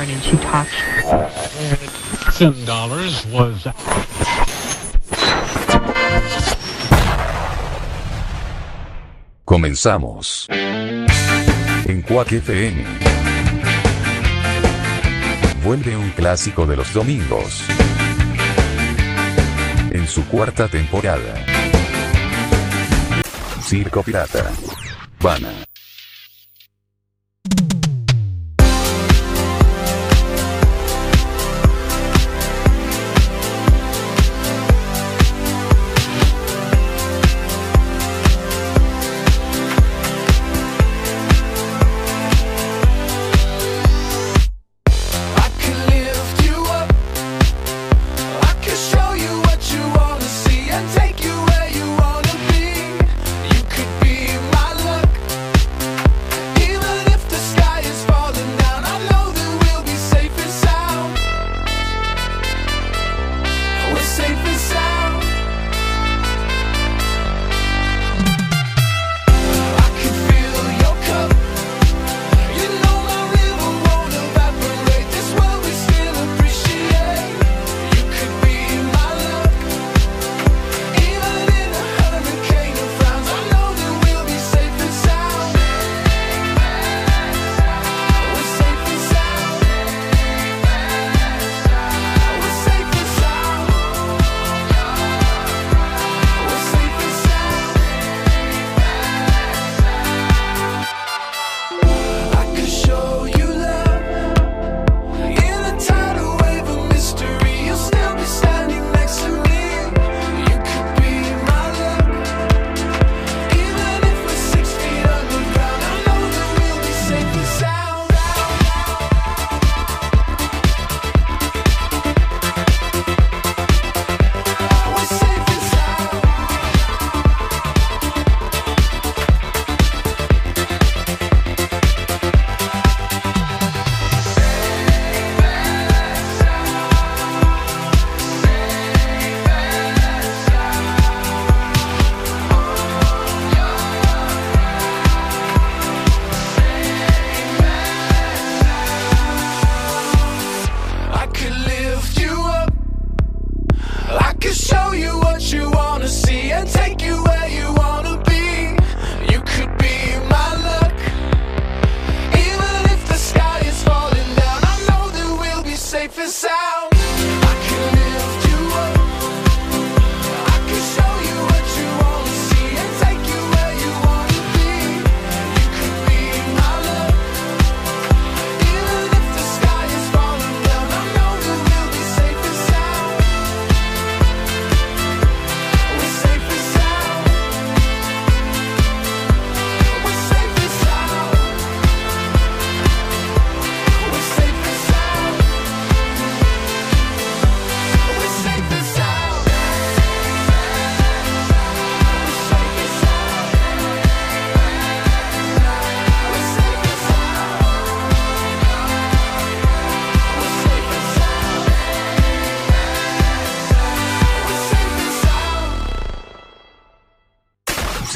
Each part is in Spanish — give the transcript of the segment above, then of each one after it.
And was. Comenzamos. En Quack FM. Vuelve un clásico de los domingos. En su cuarta temporada. Circo Pirata. Habana.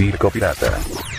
Circo Pirata.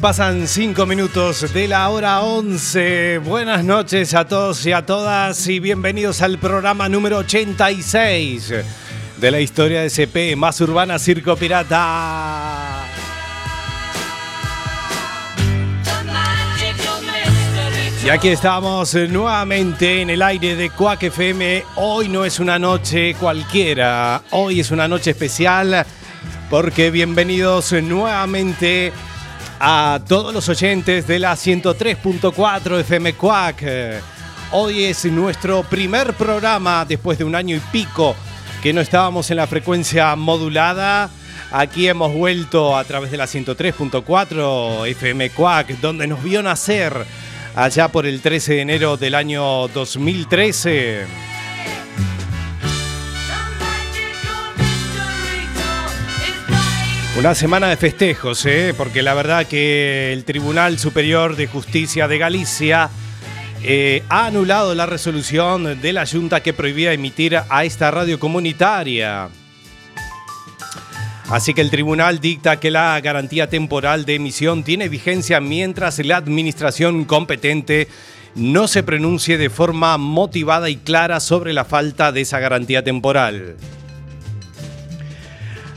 Pasan 5 minutos de la hora 11. Buenas noches a todos y a todas y bienvenidos al programa número 86 de la historia de CP más urbana Circo Pirata. Y aquí estamos nuevamente en el aire de Cuac FM. Hoy no es una noche cualquiera, hoy es una noche especial porque bienvenidos nuevamente a todos los oyentes de la 103.4 FM Cuac. Hoy es nuestro primer programa después de un año y pico que no estábamos en la frecuencia modulada. Aquí hemos vuelto a través de la 103.4 FM Cuac, donde nos vio nacer allá por el 13 de enero del año 2013. Una semana de festejos, ¿eh? porque la verdad que el Tribunal Superior de Justicia de Galicia eh, ha anulado la resolución de la Junta que prohibía emitir a esta radio comunitaria. Así que el tribunal dicta que la garantía temporal de emisión tiene vigencia mientras la administración competente no se pronuncie de forma motivada y clara sobre la falta de esa garantía temporal.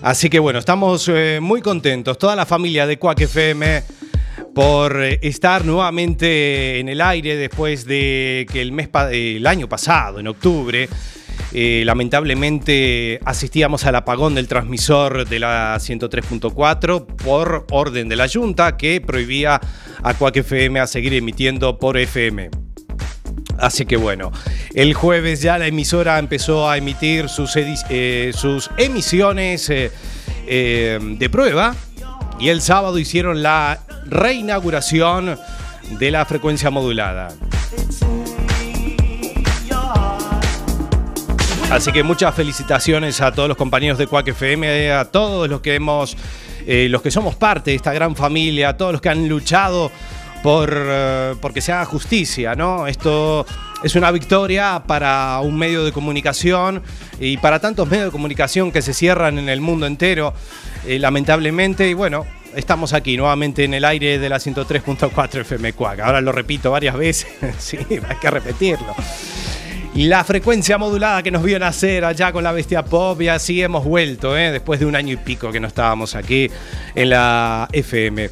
Así que bueno, estamos eh, muy contentos, toda la familia de Quack FM, por eh, estar nuevamente en el aire después de que el, mes el año pasado, en octubre, eh, lamentablemente asistíamos al apagón del transmisor de la 103.4 por orden de la Junta que prohibía a Quack FM a seguir emitiendo por FM. Así que bueno, el jueves ya la emisora empezó a emitir sus, eh, emisiones eh, eh, de prueba y el sábado hicieron la reinauguración de la frecuencia modulada. Así que muchas felicitaciones a todos los compañeros de Quack FM, a todos los que hemos, los que somos parte de esta gran familia, a todos los que han luchado por uh, porque se haga justicia, ¿no? Esto es una victoria para un medio de comunicación y para tantos medios de comunicación que se cierran en el mundo entero, eh, lamentablemente, y bueno, estamos aquí nuevamente en el aire de la 103.4 FM Cuac. Ahora lo repito varias veces, sí, hay que repetirlo la frecuencia modulada que nos vio nacer allá con la bestia pop y así hemos vuelto, ¿eh? después de un año y pico que no estábamos aquí en la FM.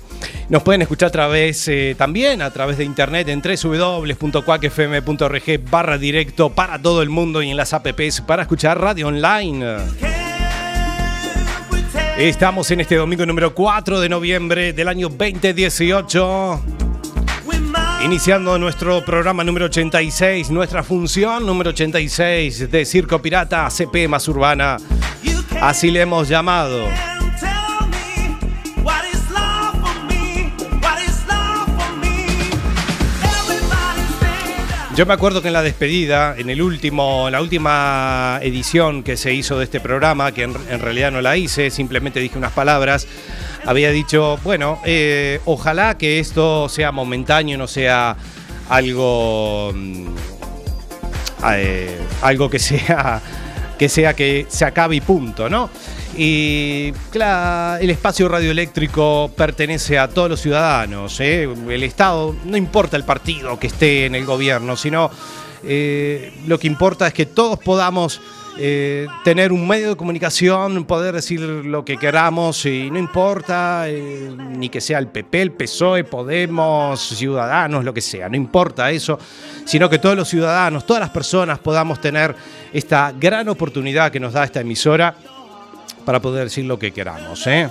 Nos pueden escuchar a través eh, también a través de internet en www.cuacfm.org barra directo para todo el mundo y en las apps para escuchar radio online. Estamos en este domingo número 4 de noviembre del año 2018. Iniciando nuestro programa número 86, nuestra función número 86 de Circo Pirata CP más urbana. Así le hemos llamado. Yo me acuerdo que en la despedida, en el último, la última edición que se hizo de este programa, que en, realidad no la hice, simplemente dije unas palabras, había dicho, bueno, eh, ojalá que esto sea momentáneo, no sea algo, mm, eh, algo que sea, que sea que se acabe y punto, ¿no? Y claro, el espacio radioeléctrico pertenece a todos los ciudadanos. ¿eh? El Estado, no importa el partido que esté en el gobierno, sino lo que importa es que todos podamos eh, tener un medio de comunicación, poder decir lo que queramos y no importa eh, ni que sea el PP, el PSOE, Podemos, Ciudadanos, lo que sea, no importa eso, sino que todos los ciudadanos, todas las personas podamos tener esta gran oportunidad que nos da esta emisora para poder decir lo que queramos. ¿eh?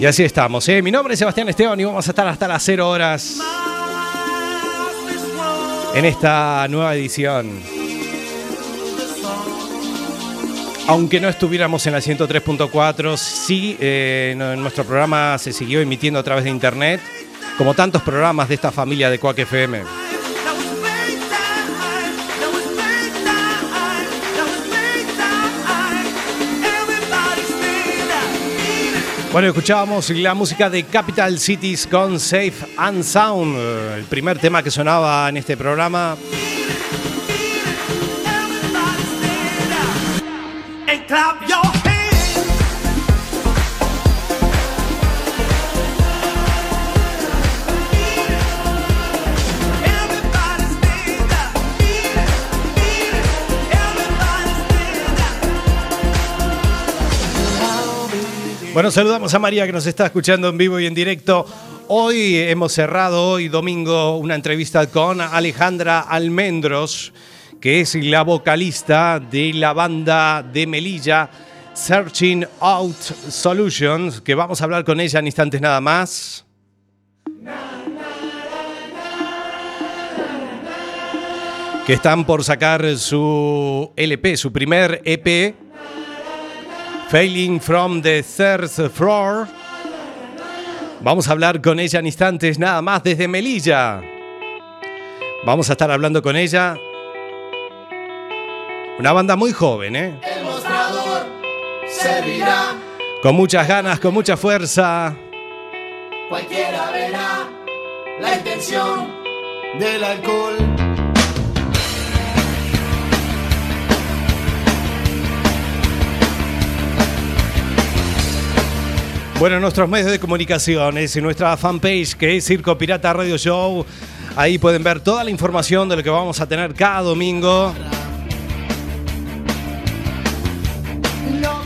Y así estamos. Mi nombre es Sebastián Esteban y vamos a estar hasta las 0 horas en esta nueva edición. Aunque no estuviéramos en la 103.4, sí, eh, nuestro programa se siguió emitiendo a través de internet, como tantos programas de esta familia de Quack FM. Bueno, escuchábamos la música de Capital Cities con Safe and Sound, el primer tema que sonaba en este programa. Bueno, saludamos a María que nos está escuchando en vivo y en directo. Hoy hemos cerrado, hoy domingo, una entrevista con Alejandra Almendros, que es la vocalista de la banda de Melilla, Searching Out Solutions, que vamos a hablar con ella en instantes nada más. Que están por sacar su LP, su primer EP, Failing from the Third Floor. Vamos a hablar con ella en instantes nada más desde Melilla. Vamos a estar hablando con ella. Una banda muy joven, ¿eh? El mostrador servirá, Con muchas ganas, con mucha fuerza. cualquiera verá la intención del alcohol. Bueno, en nuestros medios de comunicación, es en nuestra fanpage que es Circo Pirata Radio Show. Ahí pueden ver toda la información de lo que vamos a tener cada domingo.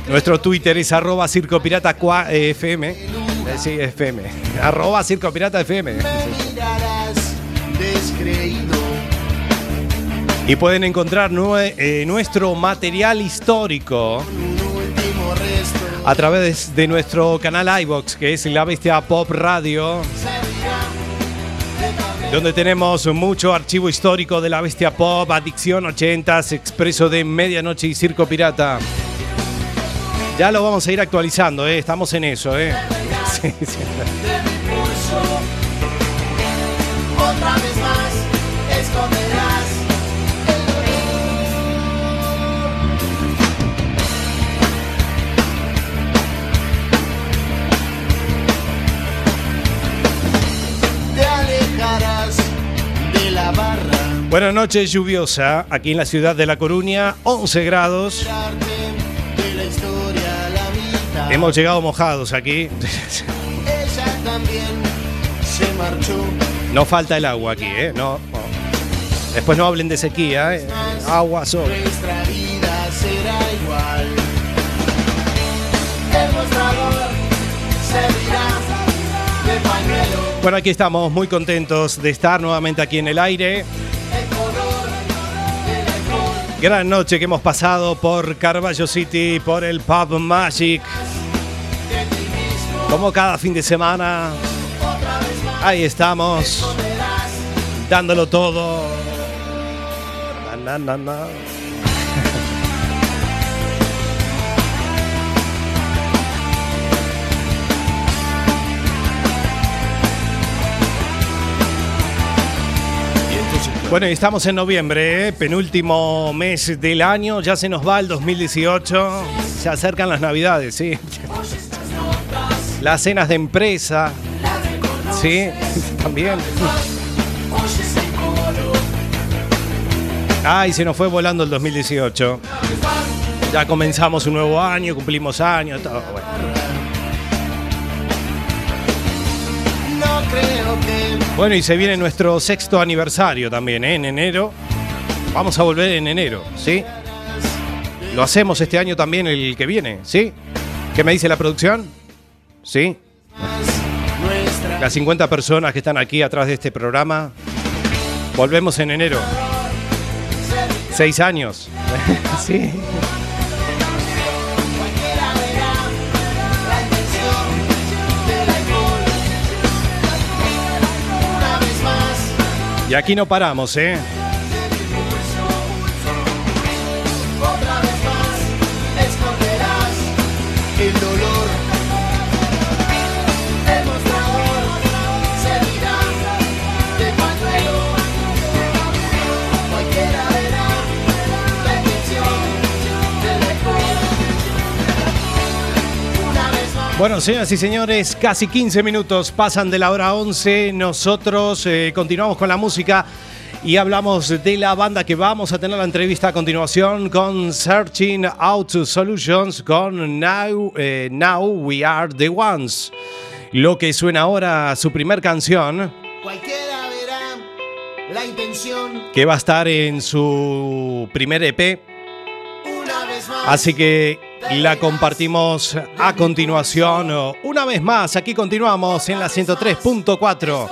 Nuestro Twitter es arroba Circo Pirata FM. Eh, Sí, FM. Arroba Circo Pirata FM. Y pueden encontrar nue- eh, nuestro material histórico a través de nuestro canal iBox, que es La Bestia Pop Radio. donde tenemos mucho archivo histórico de la bestia pop, Adicción 80s, Expreso de Medianoche y Circo Pirata. Ya lo vamos a ir actualizando, ¿eh? estamos en eso. ¿eh? Sí, sí. Buenas noches, lluviosa, aquí en la ciudad de La Coruña, 11 grados. Hemos llegado mojados aquí. Ella también se marchó. No falta el agua aquí, ¿eh? No. no. Después no hablen de sequía, ¿eh? Agua sobre. Nuestra vida será igual. Bueno, aquí estamos muy contentos de estar nuevamente aquí en el aire. Gran noche que hemos pasado por Carballo City, por el Pub Magic. Como cada fin de semana, ahí estamos, dándolo todo. Bueno, y estamos en noviembre, ¿eh? penúltimo mes del año, ya se nos va el 2018, se acercan las navidades, sí. Las cenas de empresa, sí, también. Ay, se nos fue volando el 2018. Ya comenzamos un nuevo año, cumplimos años, todo. Bueno. Bueno, y se viene nuestro sexto aniversario también, ¿eh? en enero. Vamos a volver en enero, ¿sí? Lo hacemos este año también el que viene, ¿sí? ¿Qué me dice la producción? ¿Sí? Las 50 personas que están aquí atrás de este programa. Volvemos en enero. Seis años. sí. Y aquí no paramos, ¿eh? Bueno, señoras y señores, casi 15 minutos pasan de la hora 11. Nosotros eh, continuamos con la música y hablamos de la banda que vamos a tener la entrevista a continuación con Searching Out Solutions con Now, eh, Now We Are the Ones. Lo que suena ahora, su primer canción, Cualquiera verá la intención que va a estar en su primer EP. una vez más. Así que La compartimos a continuación. Una vez más, aquí continuamos en la 103.4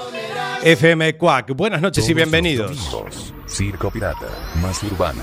FM Cuac. Buenas noches y Todos bienvenidos. domingos, Circo Pirata, más urbana.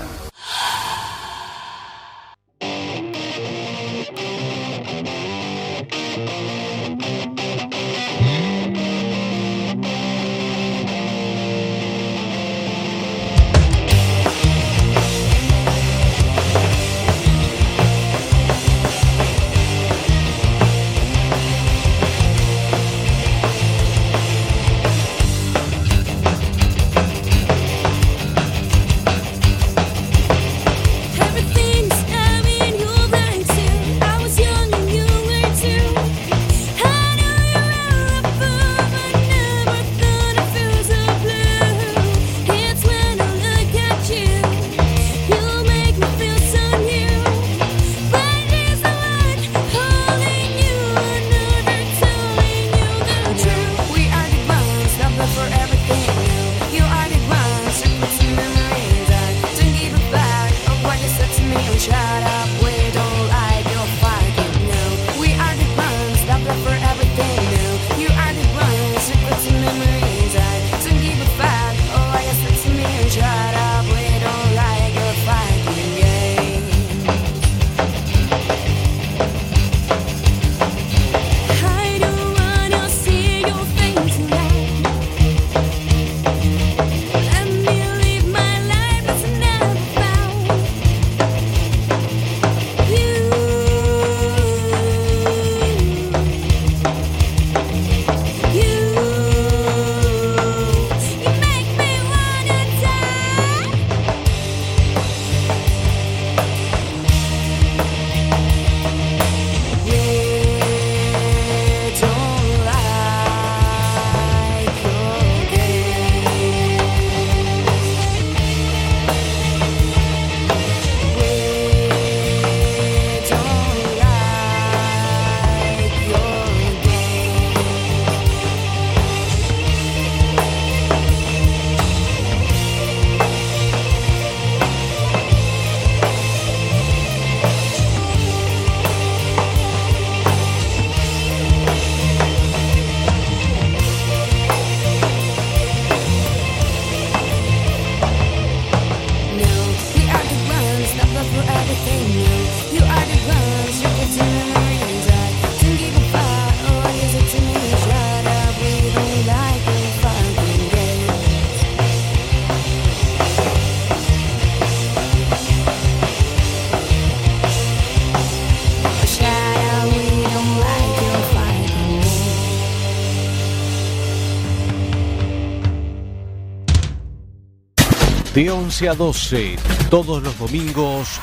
De 11 a 12, todos los domingos,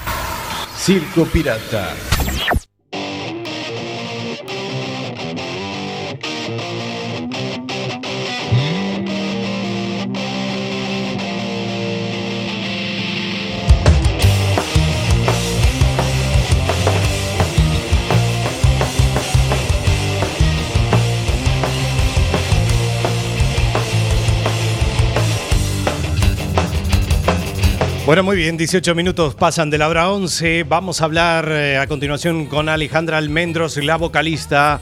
Circo Pirata. Bueno, muy bien, 18 minutos pasan de la hora 11. Vamos a hablar eh, a continuación con Alejandra Almendros, la vocalista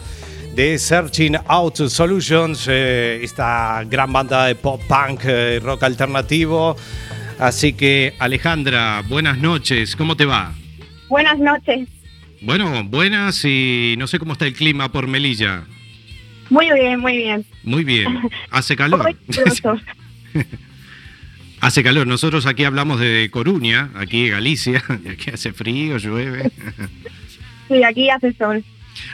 de Searching Out Solutions, eh, esta gran banda de pop punk, eh, rock alternativo. Así que, Alejandra, buenas noches, ¿cómo te va? Buenas noches. Bueno, buenas y no sé cómo está el clima por Melilla. Muy bien, muy bien. Muy bien, hace calor. Hace calor. Nosotros aquí hablamos de Coruña, aquí de Galicia, y aquí hace frío, llueve. Sí, aquí hace sol.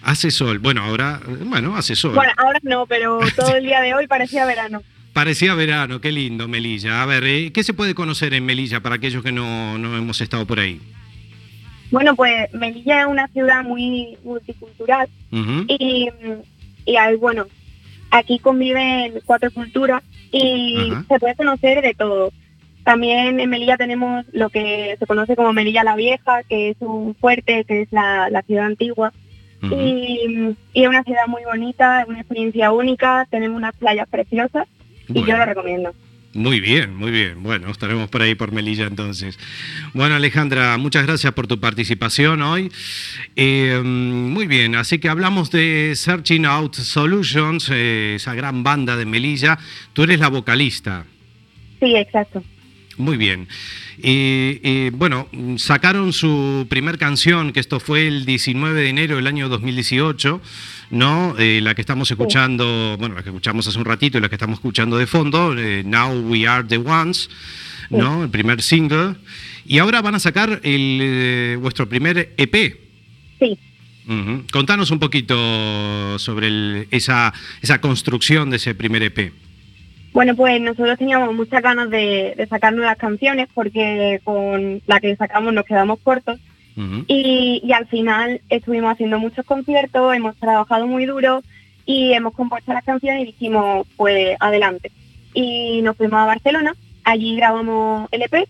Hace sol. Bueno, ahora, bueno, hace sol. Bueno, ahora no, pero todo el día de hoy parecía verano. Parecía verano, qué lindo, Melilla. A ver, eh, ¿qué se puede conocer en Melilla para aquellos que no, no hemos estado por ahí? Bueno, pues Melilla es una ciudad muy multicultural y, y hay, bueno, aquí conviven cuatro culturas y Ajá. se puede conocer de todo. También en Melilla tenemos lo que se conoce como Melilla la Vieja, que es un fuerte, que es la, la ciudad antigua. Y, y es una ciudad muy bonita, es una experiencia única, tenemos unas playas preciosas y yo lo recomiendo. Muy bien, muy bien. Bueno, estaremos por ahí por Melilla entonces. Bueno, Alejandra, muchas gracias por tu participación hoy. Eh, muy bien, así que hablamos de Searching Out Solutions, eh, esa gran banda de Melilla. Tú eres la vocalista. Sí, exacto. Muy bien. Y, y, bueno, sacaron su primer canción, que esto fue el 19 de enero del año 2018, ¿no? Eh, la que estamos escuchando, bueno, la que escuchamos hace un ratito y la que estamos escuchando de fondo, eh, Now We Are the Ones, ¿no? El primer single. Y ahora van a sacar el, eh, vuestro primer EP. Sí. Contanos un poquito sobre el- esa, esa construcción de ese primer EP. Bueno, pues nosotros teníamos muchas ganas de, de sacar nuevas canciones porque con la que sacamos nos quedamos cortos Y, y al final estuvimos haciendo muchos conciertos, hemos trabajado muy duro y hemos compuesto las canciones y dijimos, pues adelante. Y nos fuimos a Barcelona, allí grabamos el EP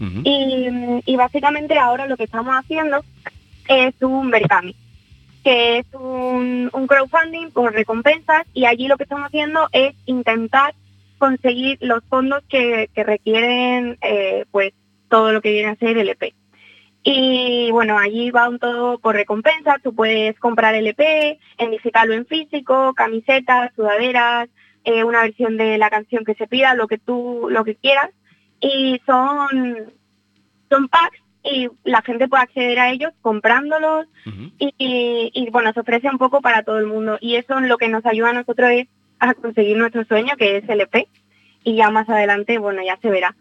Ujú. y, y básicamente ahora lo que estamos haciendo es un Berkami, que es un, un crowdfunding por recompensas y allí lo que estamos haciendo es intentar conseguir los fondos que, que requieren eh, pues todo lo que viene a ser el EP. Y bueno, allí va un todo por recompensas, tú puedes comprar el EP, en digital o en físico, camisetas, sudaderas, eh, una versión de la canción que se pida, lo que tú, lo que quieras. Y son, son packs y la gente puede acceder a ellos comprándolos. Y- y, bueno, se ofrece un poco para todo el mundo. Y eso lo que nos ayuda a nosotros es a conseguir nuestro sueño que es el EP y ya más adelante, bueno, ya se verá,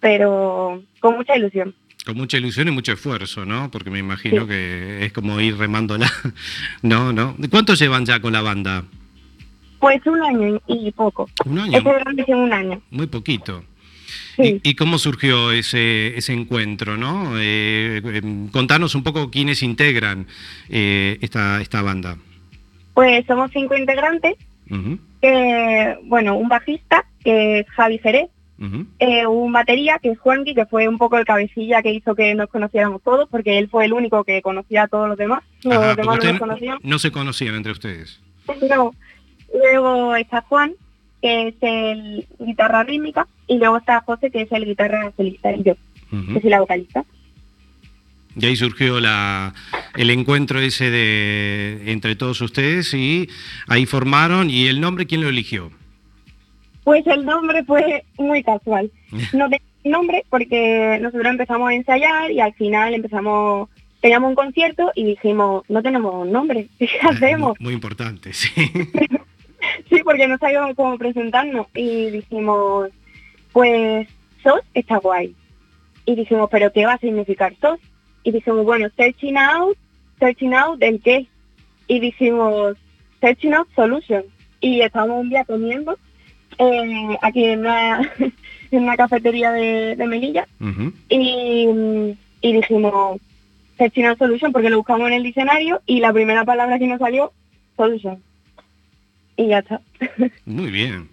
pero con mucha ilusión. Con mucha ilusión y mucho esfuerzo, ¿no? Porque me imagino Sí. que es como ir remándola. no, no. ¿Cuánto llevan ya con la banda? Pues un año y poco. Un año. Hicimos un año. Muy poquito. Sí. ¿Y, y cómo surgió ese, ese encuentro, no? Eh, em, contanos un poco quiénes integran eh, esta, esta banda. Pues somos cinco integrantes, bueno, un bajista, que es Javi Jerez, eh, un batería, que es Juanqui, que fue un poco el cabecilla que hizo que nos conociéramos todos, porque él fue el único que conocía a todos los demás. Los demás no nos conocían. no se conocían entre ustedes. Luego, luego está Juan, que es el guitarra rítmica, y luego está José, que es el guitarra solista, y yo, que soy la vocalista. Y ahí surgió la, el encuentro ese de entre todos ustedes y ahí formaron. ¿Y el nombre quién lo eligió? Pues el nombre fue muy casual. No tenía nombre porque nosotros empezamos a ensayar y al final empezamos, teníamos un concierto y dijimos, no tenemos nombre, ¿qué hacemos? Muy, importante, sí. Sí, porque no sabíamos cómo presentarnos y dijimos, pues SOS está guay. Y dijimos, ¿pero qué va a significar SOS? Y dijimos, bueno, Searching Out, Searching Out, ¿el qué? Y dijimos, Searching Out Solution. Y estábamos un día comiendo eh, aquí en una, en una cafetería de, de Melilla Ujú. y, y dijimos, Out Solution, porque lo buscamos en el diccionario y la primera palabra que nos salió, Solution. Y ya está. Muy bien.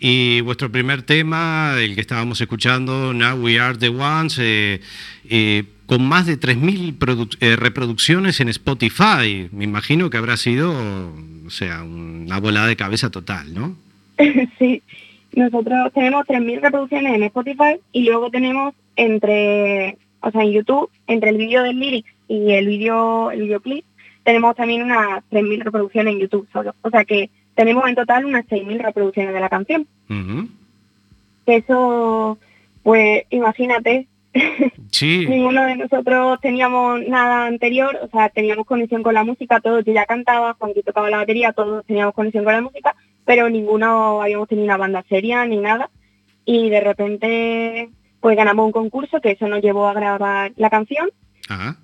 Y vuestro primer tema, el que estábamos escuchando, Now We Are the Ones, eh, eh, con más de 3.000 produ- eh, reproducciones en Spotify. Me imagino que habrá sido, o sea, una volada de cabeza total, ¿no? sí, nosotros tenemos 3.000 reproducciones en Spotify y luego tenemos entre, o sea, en YouTube, entre el vídeo del lyrics y el vídeo, el videoclip, tenemos también unas 3.000 reproducciones en YouTube solo. O sea que tenemos en total unas 6.000 reproducciones de la canción. Eso, pues imagínate, Sí, ninguno de nosotros teníamos nada anterior, o sea, teníamos conexión con la música, todos, yo ya cantaba, Juanqui tocaba la batería, todos teníamos conexión con la música, pero ninguno habíamos tenido una banda seria ni nada. Y de repente, pues ganamos un concurso que eso nos llevó a grabar la canción Ajá.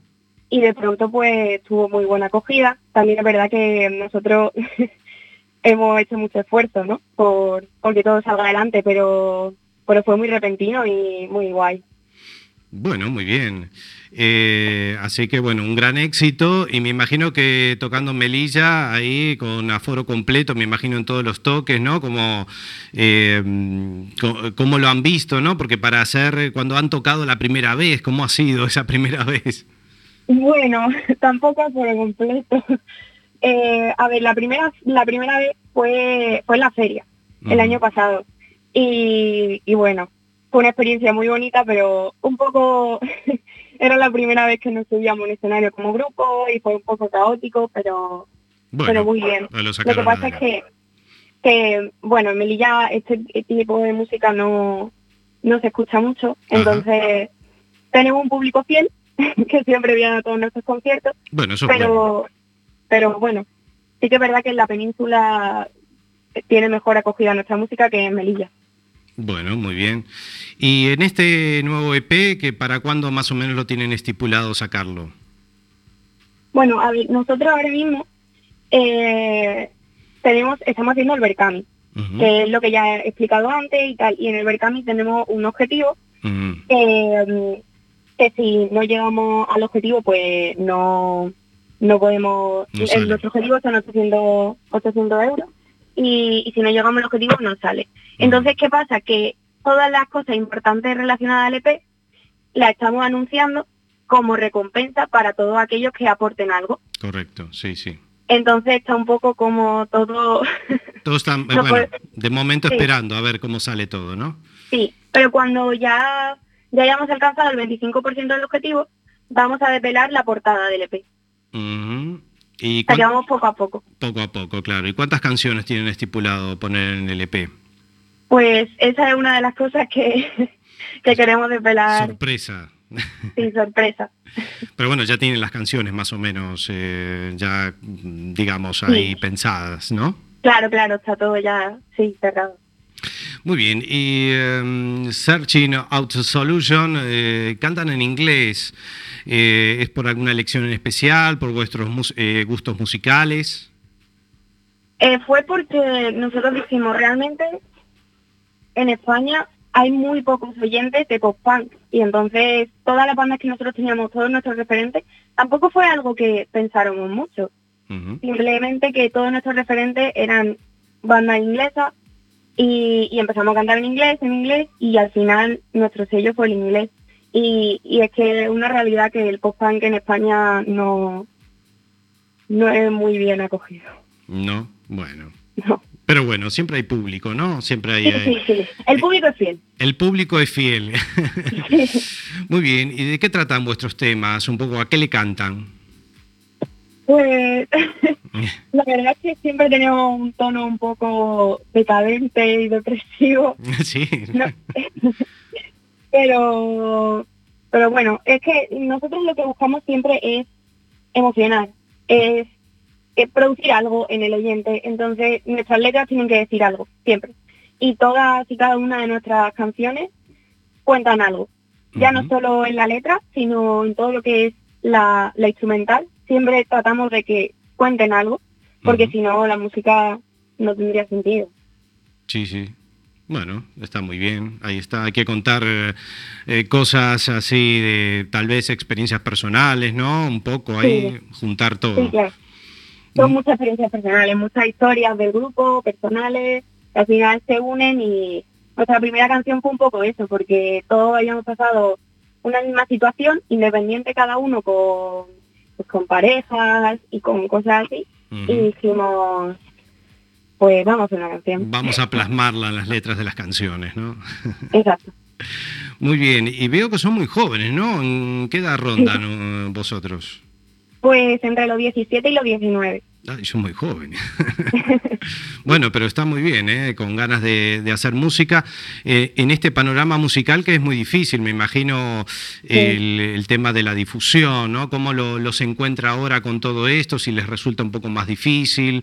y de pronto pues tuvo muy buena acogida. También es verdad que nosotros hemos hecho mucho esfuerzo, ¿no? Por, por que todo salga adelante, pero, pero fue muy repentino y muy guay. Bueno, muy bien. Eh, así que bueno, un gran éxito y me imagino que tocando Melilla ahí con aforo completo, me imagino en todos los toques, ¿no? Como eh, co- cómo lo han visto, ¿no? Porque para hacer cuando han tocado la primera vez, ¿cómo ha sido esa primera vez? Bueno, tampoco por el completo. Eh, a ver, la primera, la primera vez fue, fue en la feria, el año pasado. Y, y bueno, fue una experiencia muy bonita, pero un poco era la primera vez que nos subíamos un escenario como grupo y fue un poco caótico, pero, pero muy bien. lo Lo que pasa es que, que, bueno, en Melilla este tipo de música no, no se escucha mucho, Ajá. entonces tenemos un público fiel que siempre viene a todos nuestros conciertos, Bueno, eso bueno. pero, pero bueno, sí que es verdad que en la península tiene mejor acogida nuestra música que en Melilla. Bueno, muy bien. Y en este nuevo EP, que ¿para cuándo más o menos lo tienen estipulado sacarlo? Bueno, a ver, nosotros ahora mismo eh, tenemos, estamos haciendo el Berkami, Ujú, que es lo que ya he explicado antes y tal, y en el Berkami tenemos un objetivo ujú. que, que si no llegamos al objetivo, pues no, no podemos... No el- nuestro objetivo son 800, 800 euros y, y si no llegamos al objetivo no sale. Entonces, ¿qué pasa? Que todas las cosas importantes relacionadas al EP las estamos anunciando como recompensa para todos aquellos que aporten algo. Correcto, sí, sí. Entonces está un poco como todo, Todos están, No bueno, de momento Sí. esperando a ver cómo sale todo, ¿no? sí, pero cuando ya, ya hayamos alcanzado el 25% del objetivo, vamos a desvelar la portada del EP. Ujú. Y O sea, vamos poco a poco. poco a poco, claro. ¿Y cuántas canciones tienen estipulado poner en el EP? Pues esa es una de las cosas que, que queremos desvelar Sorpresa. sin sorpresa. Pero bueno, ya tienen las canciones más o menos eh, ya, digamos, ahí Sí. pensadas, ¿no? Claro, claro, está todo ya, sí, cerrado. Muy bien, y em, Searching Out Solution, eh, cantan en inglés. Eh, ¿Es por alguna elección en especial, por vuestros mus- eh, gustos musicales? Eh, fue porque nosotros dijimos, realmente en España hay muy pocos oyentes de pop punk y entonces todas las bandas que nosotros teníamos, todos nuestros referentes, tampoco fue algo que pensáramos mucho. Simplemente que todos nuestros referentes eran bandas inglesas y, y empezamos a cantar en inglés, en inglés y al final nuestro sello fue el inglés. Y, y es que es una realidad que el pop punk en España no, no es muy bien acogido. No, bueno. No. Pero bueno, siempre hay público, ¿no? Siempre hay... Sí, eh, sí, sí. El público es fiel. El público es fiel. Muy bien, ¿y de qué tratan vuestros temas? Un poco, ¿a qué le cantan? Pues la verdad es que siempre tenemos un tono un poco decadente y depresivo, sí. No. pero pero bueno, es que nosotros lo que buscamos siempre es emocionar, es, es producir algo en el oyente, entonces nuestras letras tienen que decir algo, siempre. Y todas y cada una de nuestras canciones cuentan algo, ya no solo en la letra, sino en todo lo que es la, la instrumental, siempre tratamos de que cuenten algo, porque si no la música no tendría sentido. Sí, sí. Bueno, está muy bien. Ahí está. Hay que contar eh, eh, cosas así de tal vez experiencias personales, ¿no? Un poco ahí, juntar todo. Sí, claro. Son muchas experiencias personales, muchas historias del grupo, personales, que al final se unen y nuestra primera canción fue un poco eso, porque todos habíamos pasado una misma situación, independiente cada uno con, pues, con parejas y con cosas así, y dijimos, pues vamos a una canción. Vamos a plasmarla en las letras de las canciones, ¿no? Exacto. Muy bien. Y veo que son muy jóvenes, ¿no? ¿En qué edad rondan eh, vosotros? Pues entre los 17 y los 19. Ay, son muy jóvenes. bueno, pero está muy bien, ¿eh? con ganas de, de hacer música. Eh, en este panorama musical que es muy difícil, me imagino el, el tema de la difusión, ¿no? ¿Cómo lo, lo se encuentra ahora con todo esto? Si les resulta un poco más difícil,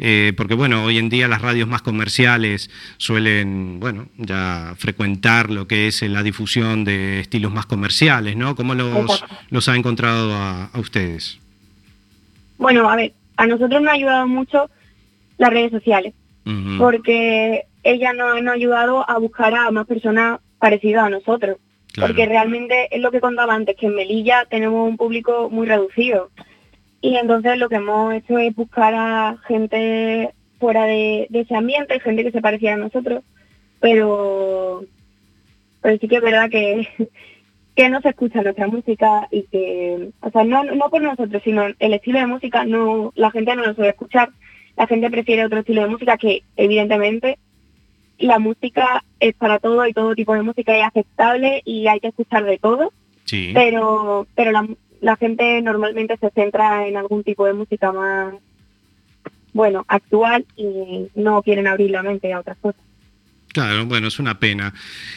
eh, porque bueno, hoy en día las radios más comerciales suelen, bueno, ya frecuentar lo que es la difusión de estilos más comerciales, ¿no? ¿Cómo los, los ha encontrado a, a ustedes? Bueno, a ver, a nosotros nos ha ayudado mucho las redes sociales. Porque ella nos, nos ha ayudado a buscar a más personas parecidas a nosotros. Claro. Porque realmente es lo que contaba antes, que en Melilla tenemos un público muy reducido. Y entonces lo que hemos hecho es buscar a gente fuera de, de ese ambiente, gente que se pareciera a nosotros, pero, pero sí que es verdad que, que no se escucha nuestra música y que, o sea, no, no por nosotros, sino el estilo de música, no la gente no lo suele escuchar, la gente prefiere otro estilo de música que evidentemente la música es para todo y todo tipo de música es aceptable y hay que escuchar de todo, Sí. pero pero la, la gente normalmente se centra en algún tipo de música más, bueno, actual y no quieren abrir la mente a otras cosas. Claro, bueno, es una pena.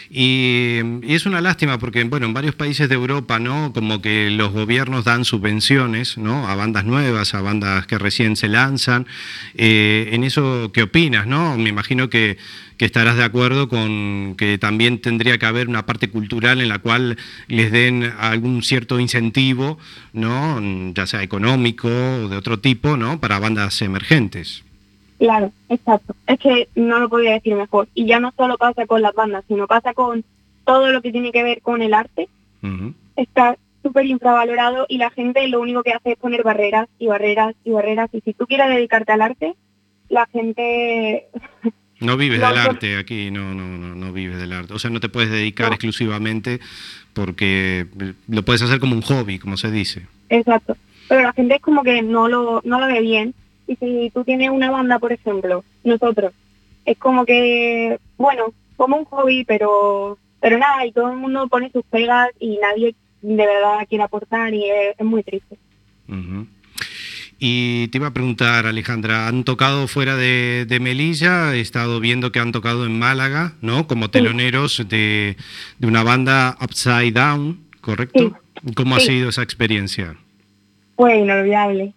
Y, es una lástima porque, bueno, en varios países de Europa, ¿no? Como que los gobiernos dan subvenciones, ¿no? A bandas nuevas, a bandas que recién se lanzan. Eh, en eso, ¿qué opinas, no? Me imagino que, que estarás de acuerdo con que también tendría que haber una parte cultural en la cual les den algún cierto incentivo, ¿no? Ya sea económico o de otro tipo, ¿no? Para bandas emergentes. Claro, exacto. Es que no lo podría decir mejor. Y ya no solo pasa con las bandas, sino pasa con todo lo que tiene que ver con el arte. Está súper infravalorado y la gente lo único que hace es poner barreras y barreras y barreras. Y si tú quieres dedicarte al arte, la gente... No vives del arte aquí, no, no, no, no vives del arte. O sea, no te puedes dedicar No. exclusivamente porque lo puedes hacer como un hobby, como se dice. Exacto. Pero la gente es como que no lo, no lo ve bien. Y si tú tienes una banda, por ejemplo, nosotros, es como que, bueno, como un hobby, pero pero nada, y todo el mundo pone sus pegas y nadie de verdad quiere aportar y es, es muy triste. Y te iba a preguntar, Alejandra, ¿han tocado fuera de, de Melilla? He estado viendo que han tocado en Málaga, ¿no? Como teloneros de, de una banda Upside Down, ¿correcto? ¿Cómo ha sido esa experiencia? Fue inolvidable.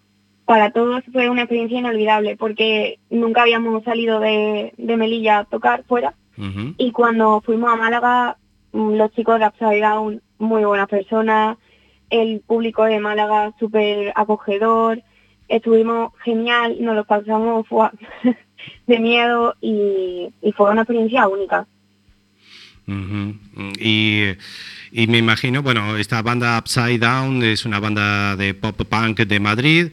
Para todos fue una experiencia inolvidable porque nunca habíamos salido de, de Melilla a tocar fuera y cuando fuimos a Málaga, mm, los chicos de Upside Down, muy buenas personas, el público de Málaga súper acogedor, estuvimos genial, nos lo pasamos de miedo y, y fue una experiencia única. Y, y me imagino, bueno, esta banda Upside Down es una banda de pop punk de Madrid.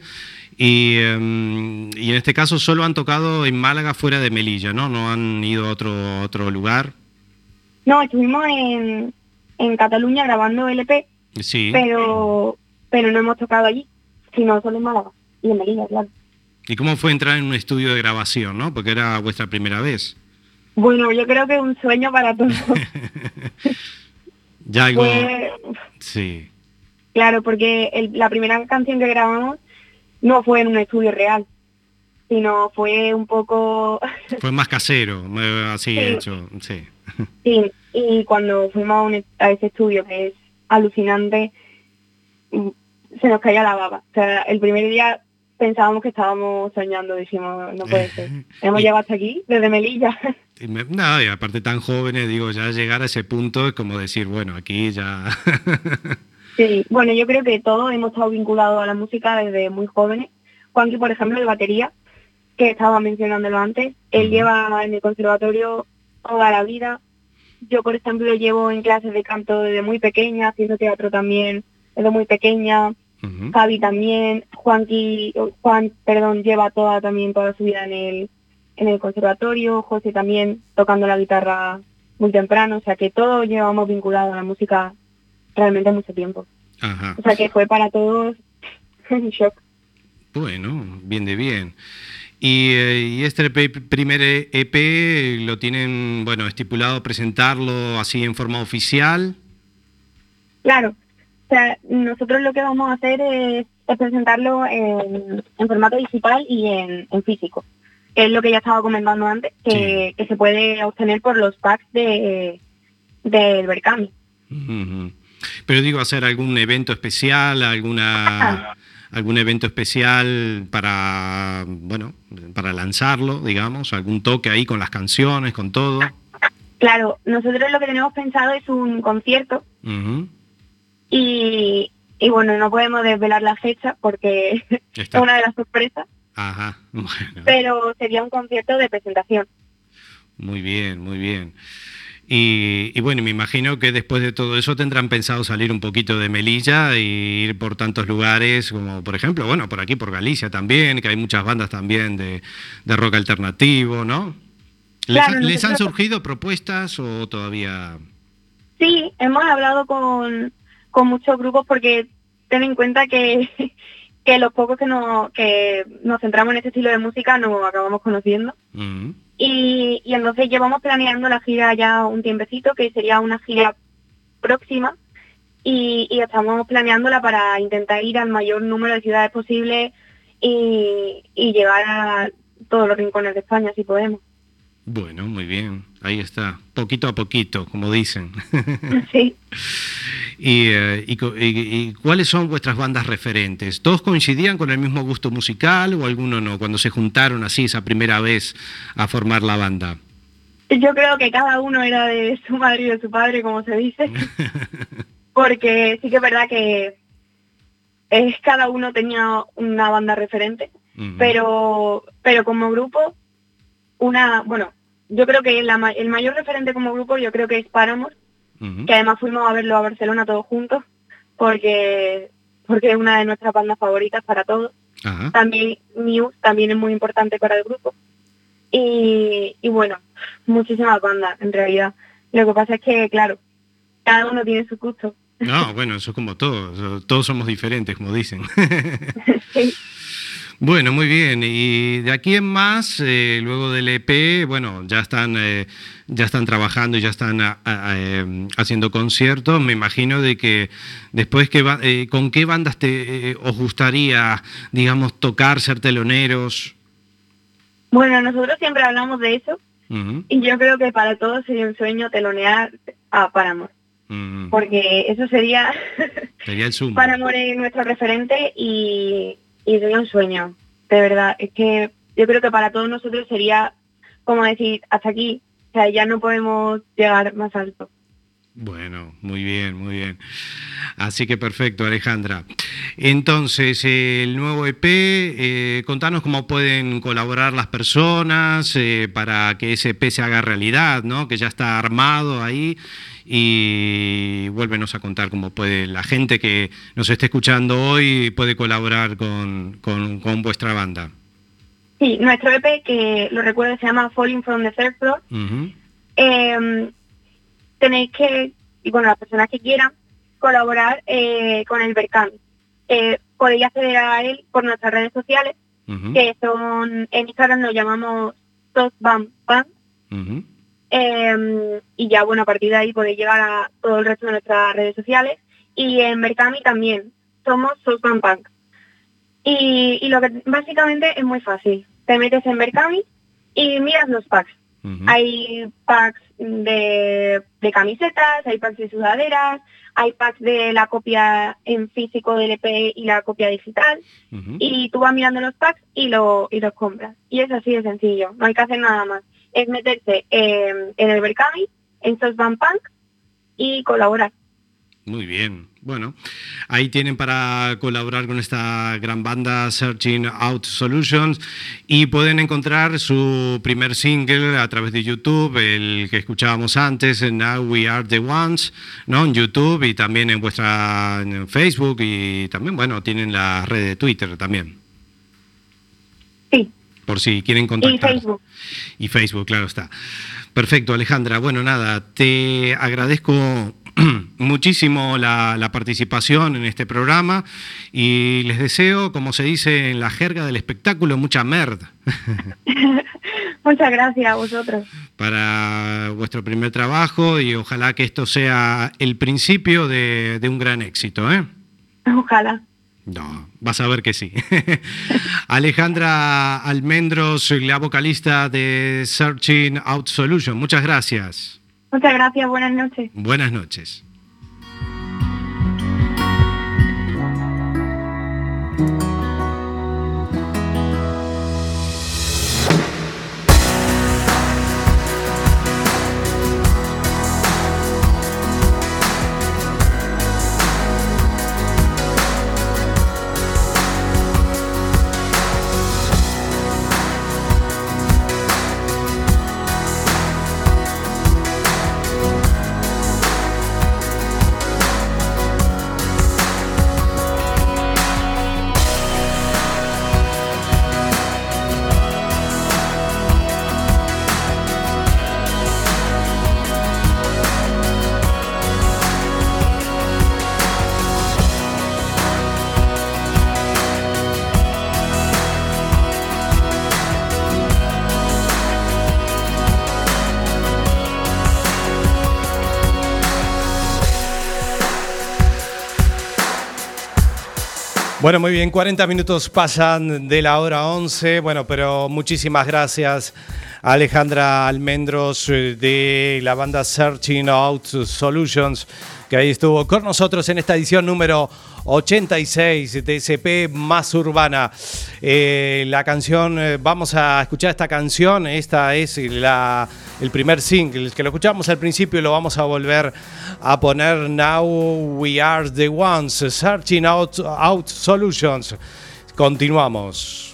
Y, em, y en este caso solo han tocado en Málaga fuera de Melilla, ¿no? No han ido a otro, otro lugar. No, estuvimos en, en Cataluña grabando LP, Sí. pero pero no hemos tocado allí, sino solo en Málaga y en Melilla, claro. ¿Y cómo fue entrar en un estudio de grabación, no? Porque era vuestra primera vez. Bueno, yo creo que es un sueño para todos. Ya algo... Sí. claro, porque el- la primera canción que grabamos no fue en un estudio real, sino fue un poco... Fue más casero, eh, así Sí. hecho, sí. sí, y cuando fuimos a, un- a ese estudio, que es alucinante, mm, se nos caía la baba. O sea, el primer día pensábamos que estábamos soñando, dijimos, no puede ser. Hemos llegado hasta aquí, desde Melilla. Y me- no, y aparte tan jóvenes, digo, ya llegar a ese punto es como decir, bueno, aquí ya... Sí, bueno, yo creo que todos hemos estado vinculados a la música desde muy jóvenes. Juanqui, por ejemplo, de batería, que estaba mencionándolo antes, él lleva en el conservatorio toda la vida. Yo, por ejemplo, llevo en clases de canto desde muy pequeña, haciendo teatro también desde muy pequeña. Ujú. Javi también, Juanqui, Juan, perdón, lleva toda también toda su vida en el, en el conservatorio, José también tocando la guitarra muy temprano, o sea que todos llevamos vinculados a la música realmente mucho tiempo. Ajá. O sea que fue para todos un shock. Bueno, bien de bien. Y, eh, y este primer EP lo tienen, bueno, estipulado presentarlo así en forma oficial. Claro, o sea, nosotros lo que vamos a hacer es, es presentarlo en, en formato digital y en, en físico. Es lo que ya estaba comentando antes, que, que se puede obtener por los packs de del Berkami. Ujú. Pero digo, hacer algún evento especial, alguna algún evento especial para, bueno, para lanzarlo, digamos, algún toque ahí con las canciones, con todo. Claro, nosotros lo que tenemos pensado es un concierto y, y bueno, no podemos desvelar la fecha porque es Está. una de las sorpresas, Ajá, bueno. pero sería un concierto de presentación. Muy bien, muy bien. Y, y bueno, me imagino que después de todo eso tendrán pensado salir un poquito de Melilla y ir por tantos lugares como, por ejemplo, bueno, por aquí, por Galicia también, que hay muchas bandas también de, de rock alternativo, ¿no? ¿Les, Claro, ha- ¿Les han surgido propuestas o todavía...? Sí, hemos hablado con, con muchos grupos porque ten en cuenta que, que los pocos que nos, que nos centramos en este estilo de música nos acabamos conociendo. Mm, Y, entonces llevamos planeando la gira ya un tiempecito, que sería una gira próxima, y, y estamos planeándola para intentar ir al mayor número de ciudades posible y llegar a todos los rincones de España si podemos. Bueno, muy bien. Ahí está. Poquito a poquito, como dicen. Sí. y, eh, y co- y- y cuáles son vuestras bandas referentes? ¿Todos coincidían con el mismo gusto musical o alguno no? Cuando se juntaron así esa primera vez a formar la banda. Yo creo que cada uno era de su madre y de su padre, como se dice, porque sí que es verdad que es, cada uno tenía una banda referente, pero pero como grupo, una, bueno, yo creo que la el mayor referente como grupo yo creo que es Paramore, Ujú. que además fuimos a verlo a Barcelona todos juntos, porque porque es una de nuestras bandas favoritas para todos. También Muse también es muy importante para el grupo. Y, y bueno, muchísimas bandas en realidad. Lo que pasa es que, claro, cada uno tiene su gusto. No, bueno, eso es como todos. Todos somos diferentes, como dicen. Sí. Bueno, muy bien. Y de aquí en más, eh, luego del EP, bueno, ya están, eh, ya están trabajando y ya están a- a- eh, haciendo conciertos. Me imagino de que después, que va- ¿con qué bandas te, os gustaría, digamos, tocar, ser teloneros? Bueno, nosotros siempre hablamos de eso y yo creo que para todos sería un sueño telonear a Paramore, porque eso sería, Sería el sumo. Paramore es nuestro referente y, y sería un sueño, de verdad. Es que yo creo que para todos nosotros sería como decir, hasta aquí, o sea, ya no podemos llegar más alto. Bueno, muy bien, muy bien. Así que perfecto, Alejandra. Entonces, el nuevo EP, eh, contanos cómo pueden colaborar las personas eh, para que ese EP se haga realidad, ¿no? Que ya está armado ahí y vuélvenos a contar cómo puede la gente que nos esté escuchando hoy puede colaborar con, con- con vuestra banda. Sí, nuestro EP, que lo recuerdo, se llama Falling from the Third Floor. Eh, tenéis que, y bueno, las personas que quieran, colaborar eh, con el Berkami. Eh, podéis acceder a él por nuestras redes sociales, que son, en Instagram nos llamamos Sosbam Band, ujú. Eh, y ya, bueno, a partir de ahí podéis llegar a todo el resto de nuestras redes sociales. Y en Berkami también, somos Sosbam Punk. Y, y lo que básicamente es muy fácil. Te metes en Berkami y miras los packs. Hay packs de, de camisetas, hay packs de sudaderas, hay packs de la copia en físico del EP y la copia digital. Y tú vas mirando los packs y, lo, y los compras. Y es así de sencillo, no hay que hacer nada más. Es meterse eh, en el Berkami, en Sosban Punk y colaborar. Muy bien. Bueno, ahí tienen para colaborar con esta gran banda Searching Out Solutions y pueden encontrar su primer single a través de YouTube, el que escuchábamos antes, Now We Are the Ones, ¿no? En YouTube y también en vuestra en Facebook y también, bueno, tienen la red de Twitter también, por si quieren y contactar. Facebook. Y Facebook, claro está. Perfecto, Alejandra. Bueno, nada, te agradezco muchísimo la, la participación en este programa y les deseo, como se dice en la jerga del espectáculo, mucha merda Muchas gracias a vosotros. para vuestro primer trabajo y ojalá que esto sea el principio de, de un gran éxito. ¿eh? Ojalá. No, vas a ver que sí. Alejandra Almendros, la vocalista de Searching Out Solution. Muchas gracias. Muchas gracias, buenas noches. Buenas noches. Bueno, muy bien, 40 minutos pasan de la hora 11. Bueno, pero muchísimas gracias Alejandra Almendros eh, de la banda Searching Out Solutions, que ahí estuvo con nosotros en esta edición número 86 de SP Más Urbana. Eh, la canción, eh, vamos a escuchar esta canción, esta es la, el primer single, que lo escuchamos al principio y lo vamos a volver a poner Now We Are the Ones, Searching Out, out Solutions. Continuamos.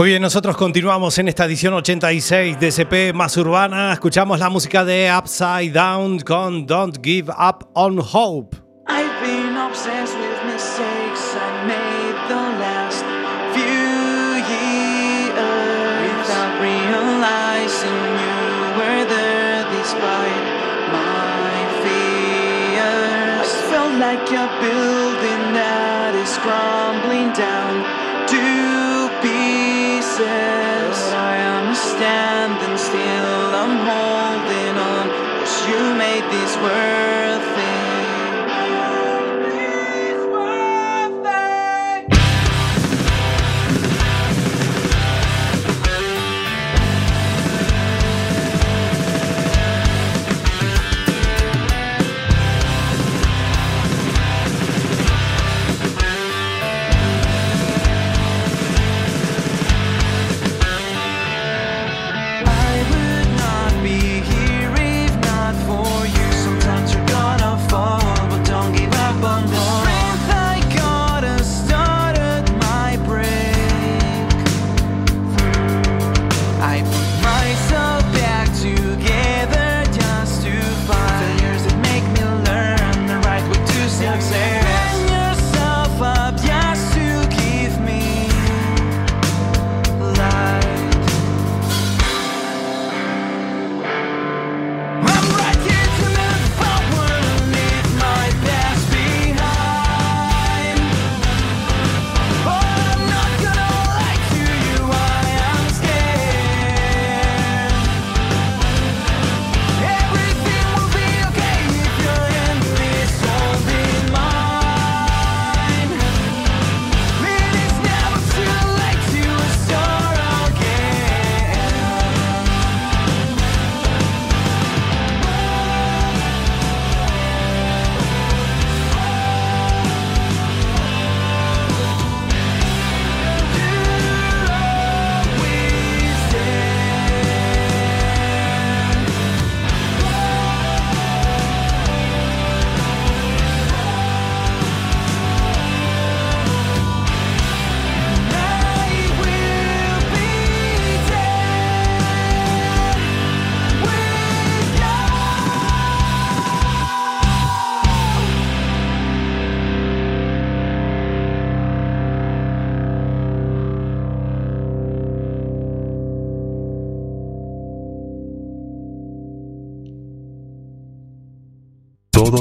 Muy bien, nosotros continuamos en esta edición 86 de SP Más Urbana. Escuchamos la música de Upside Down con Don't Give Up on Hope. I've been obsessed with mistakes made the last few years without realizing you were there my fears. Felt like a building that is crumbling down But I am standing still, I'm holding on, cause you made these worth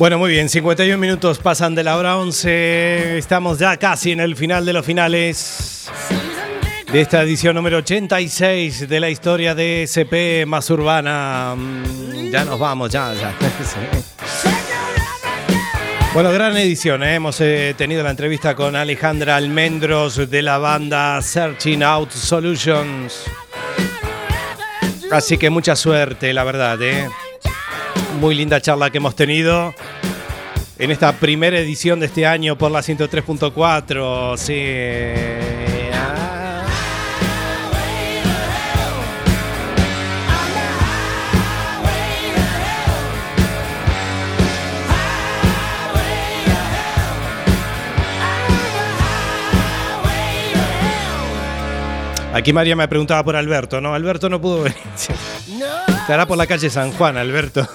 Bueno, muy bien, 51 minutos pasan de la hora 11. Estamos ya casi en el final de los finales de esta edición número 86 de la historia de SP más urbana. Mm, Ya nos vamos, ya, ya. Bueno, gran edición. ¿eh? Hemos eh, tenido la entrevista con Alejandra Almendros de la banda Searching Out Solutions. Así que mucha suerte, la verdad. ¿eh? Muy linda charla que hemos tenido en esta primera edición de este año por la 103.4. Sí. Aquí María me preguntaba por Alberto, ¿no? Alberto no pudo venir. Estará por la calle San Juan, Alberto.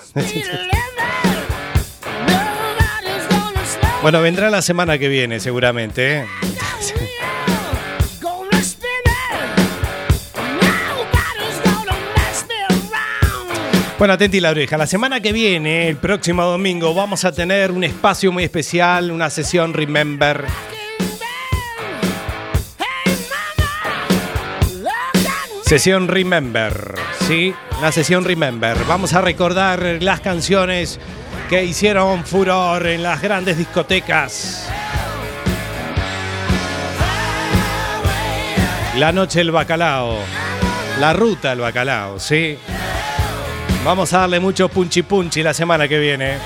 Bueno, vendrá la semana que viene, seguramente. ¿eh? Bueno, atenti la oreja. La semana que viene, el próximo domingo, vamos a tener un espacio muy especial, una sesión Remember. Sesión Remember, ¿sí? Una sesión Remember. Vamos a recordar las canciones que hicieron furor en las grandes discotecas. La noche del bacalao. La ruta del bacalao, ¿sí? Vamos a darle mucho punchi punchi la semana que viene.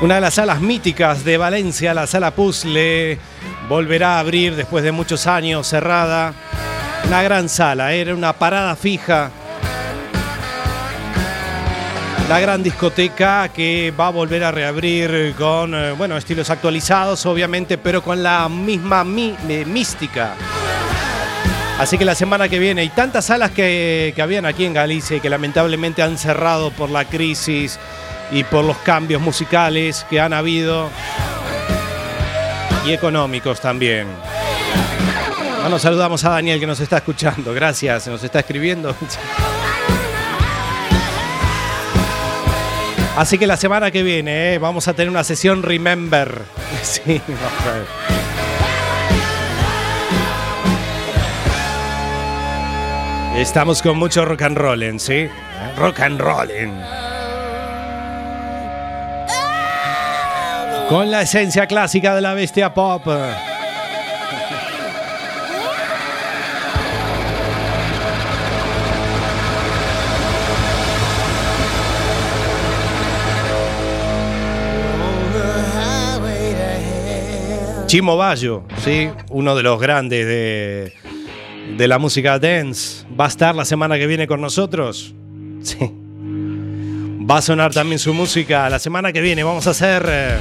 Una de las salas míticas de Valencia, la sala Puzzle, volverá a abrir después de muchos años cerrada. Una gran sala, era una parada fija. La gran discoteca que va a volver a reabrir con, eh, bueno, estilos actualizados, obviamente, pero con la misma mi- eh, mística. Así que la semana que viene, y tantas salas que, que habían aquí en Galicia y que lamentablemente han cerrado por la crisis y por los cambios musicales que han habido y económicos también. Bueno, saludamos a Daniel que nos está escuchando. Gracias, nos está escribiendo. Así que la semana que viene eh, vamos a tener una sesión Remember. Sí. Estamos con mucho rock and rolling, ¿sí? Rock and rolling. Con la esencia clásica de la bestia pop. Chimo Bayo, ¿sí? Uno de los grandes de, de la música dance. Va a estar la semana que viene con nosotros. Sí. Va a sonar también su música la semana que viene. Vamos a hacer eh,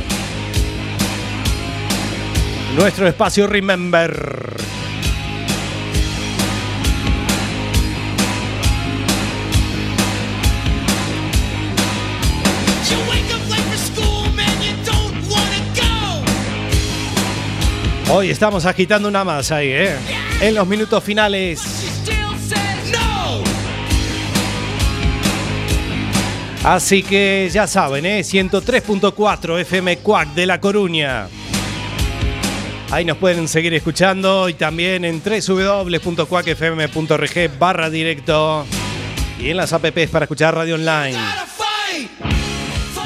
nuestro espacio Remember. Hoy estamos agitando una más ahí, ¿eh? En los minutos finales. Así que ya saben, ¿eh? 103.4 FM Cuac de La Coruña. Ahí nos pueden seguir escuchando y también en www.cuacfm.org barra directo y en las apps para escuchar radio online.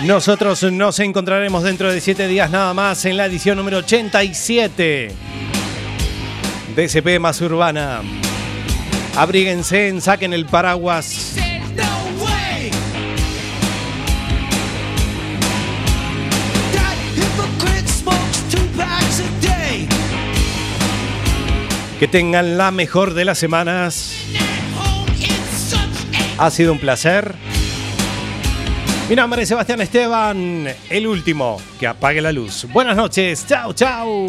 Nosotros nos encontraremos dentro de 7 días nada más en la edición número 87 de SP Más Urbana. Abríguense, saquen el paraguas. Que tengan la mejor de las semanas. Ha sido un placer. Mi nombre es Sebastián Esteban, el último que apague la luz. Buenas noches, chao, chao.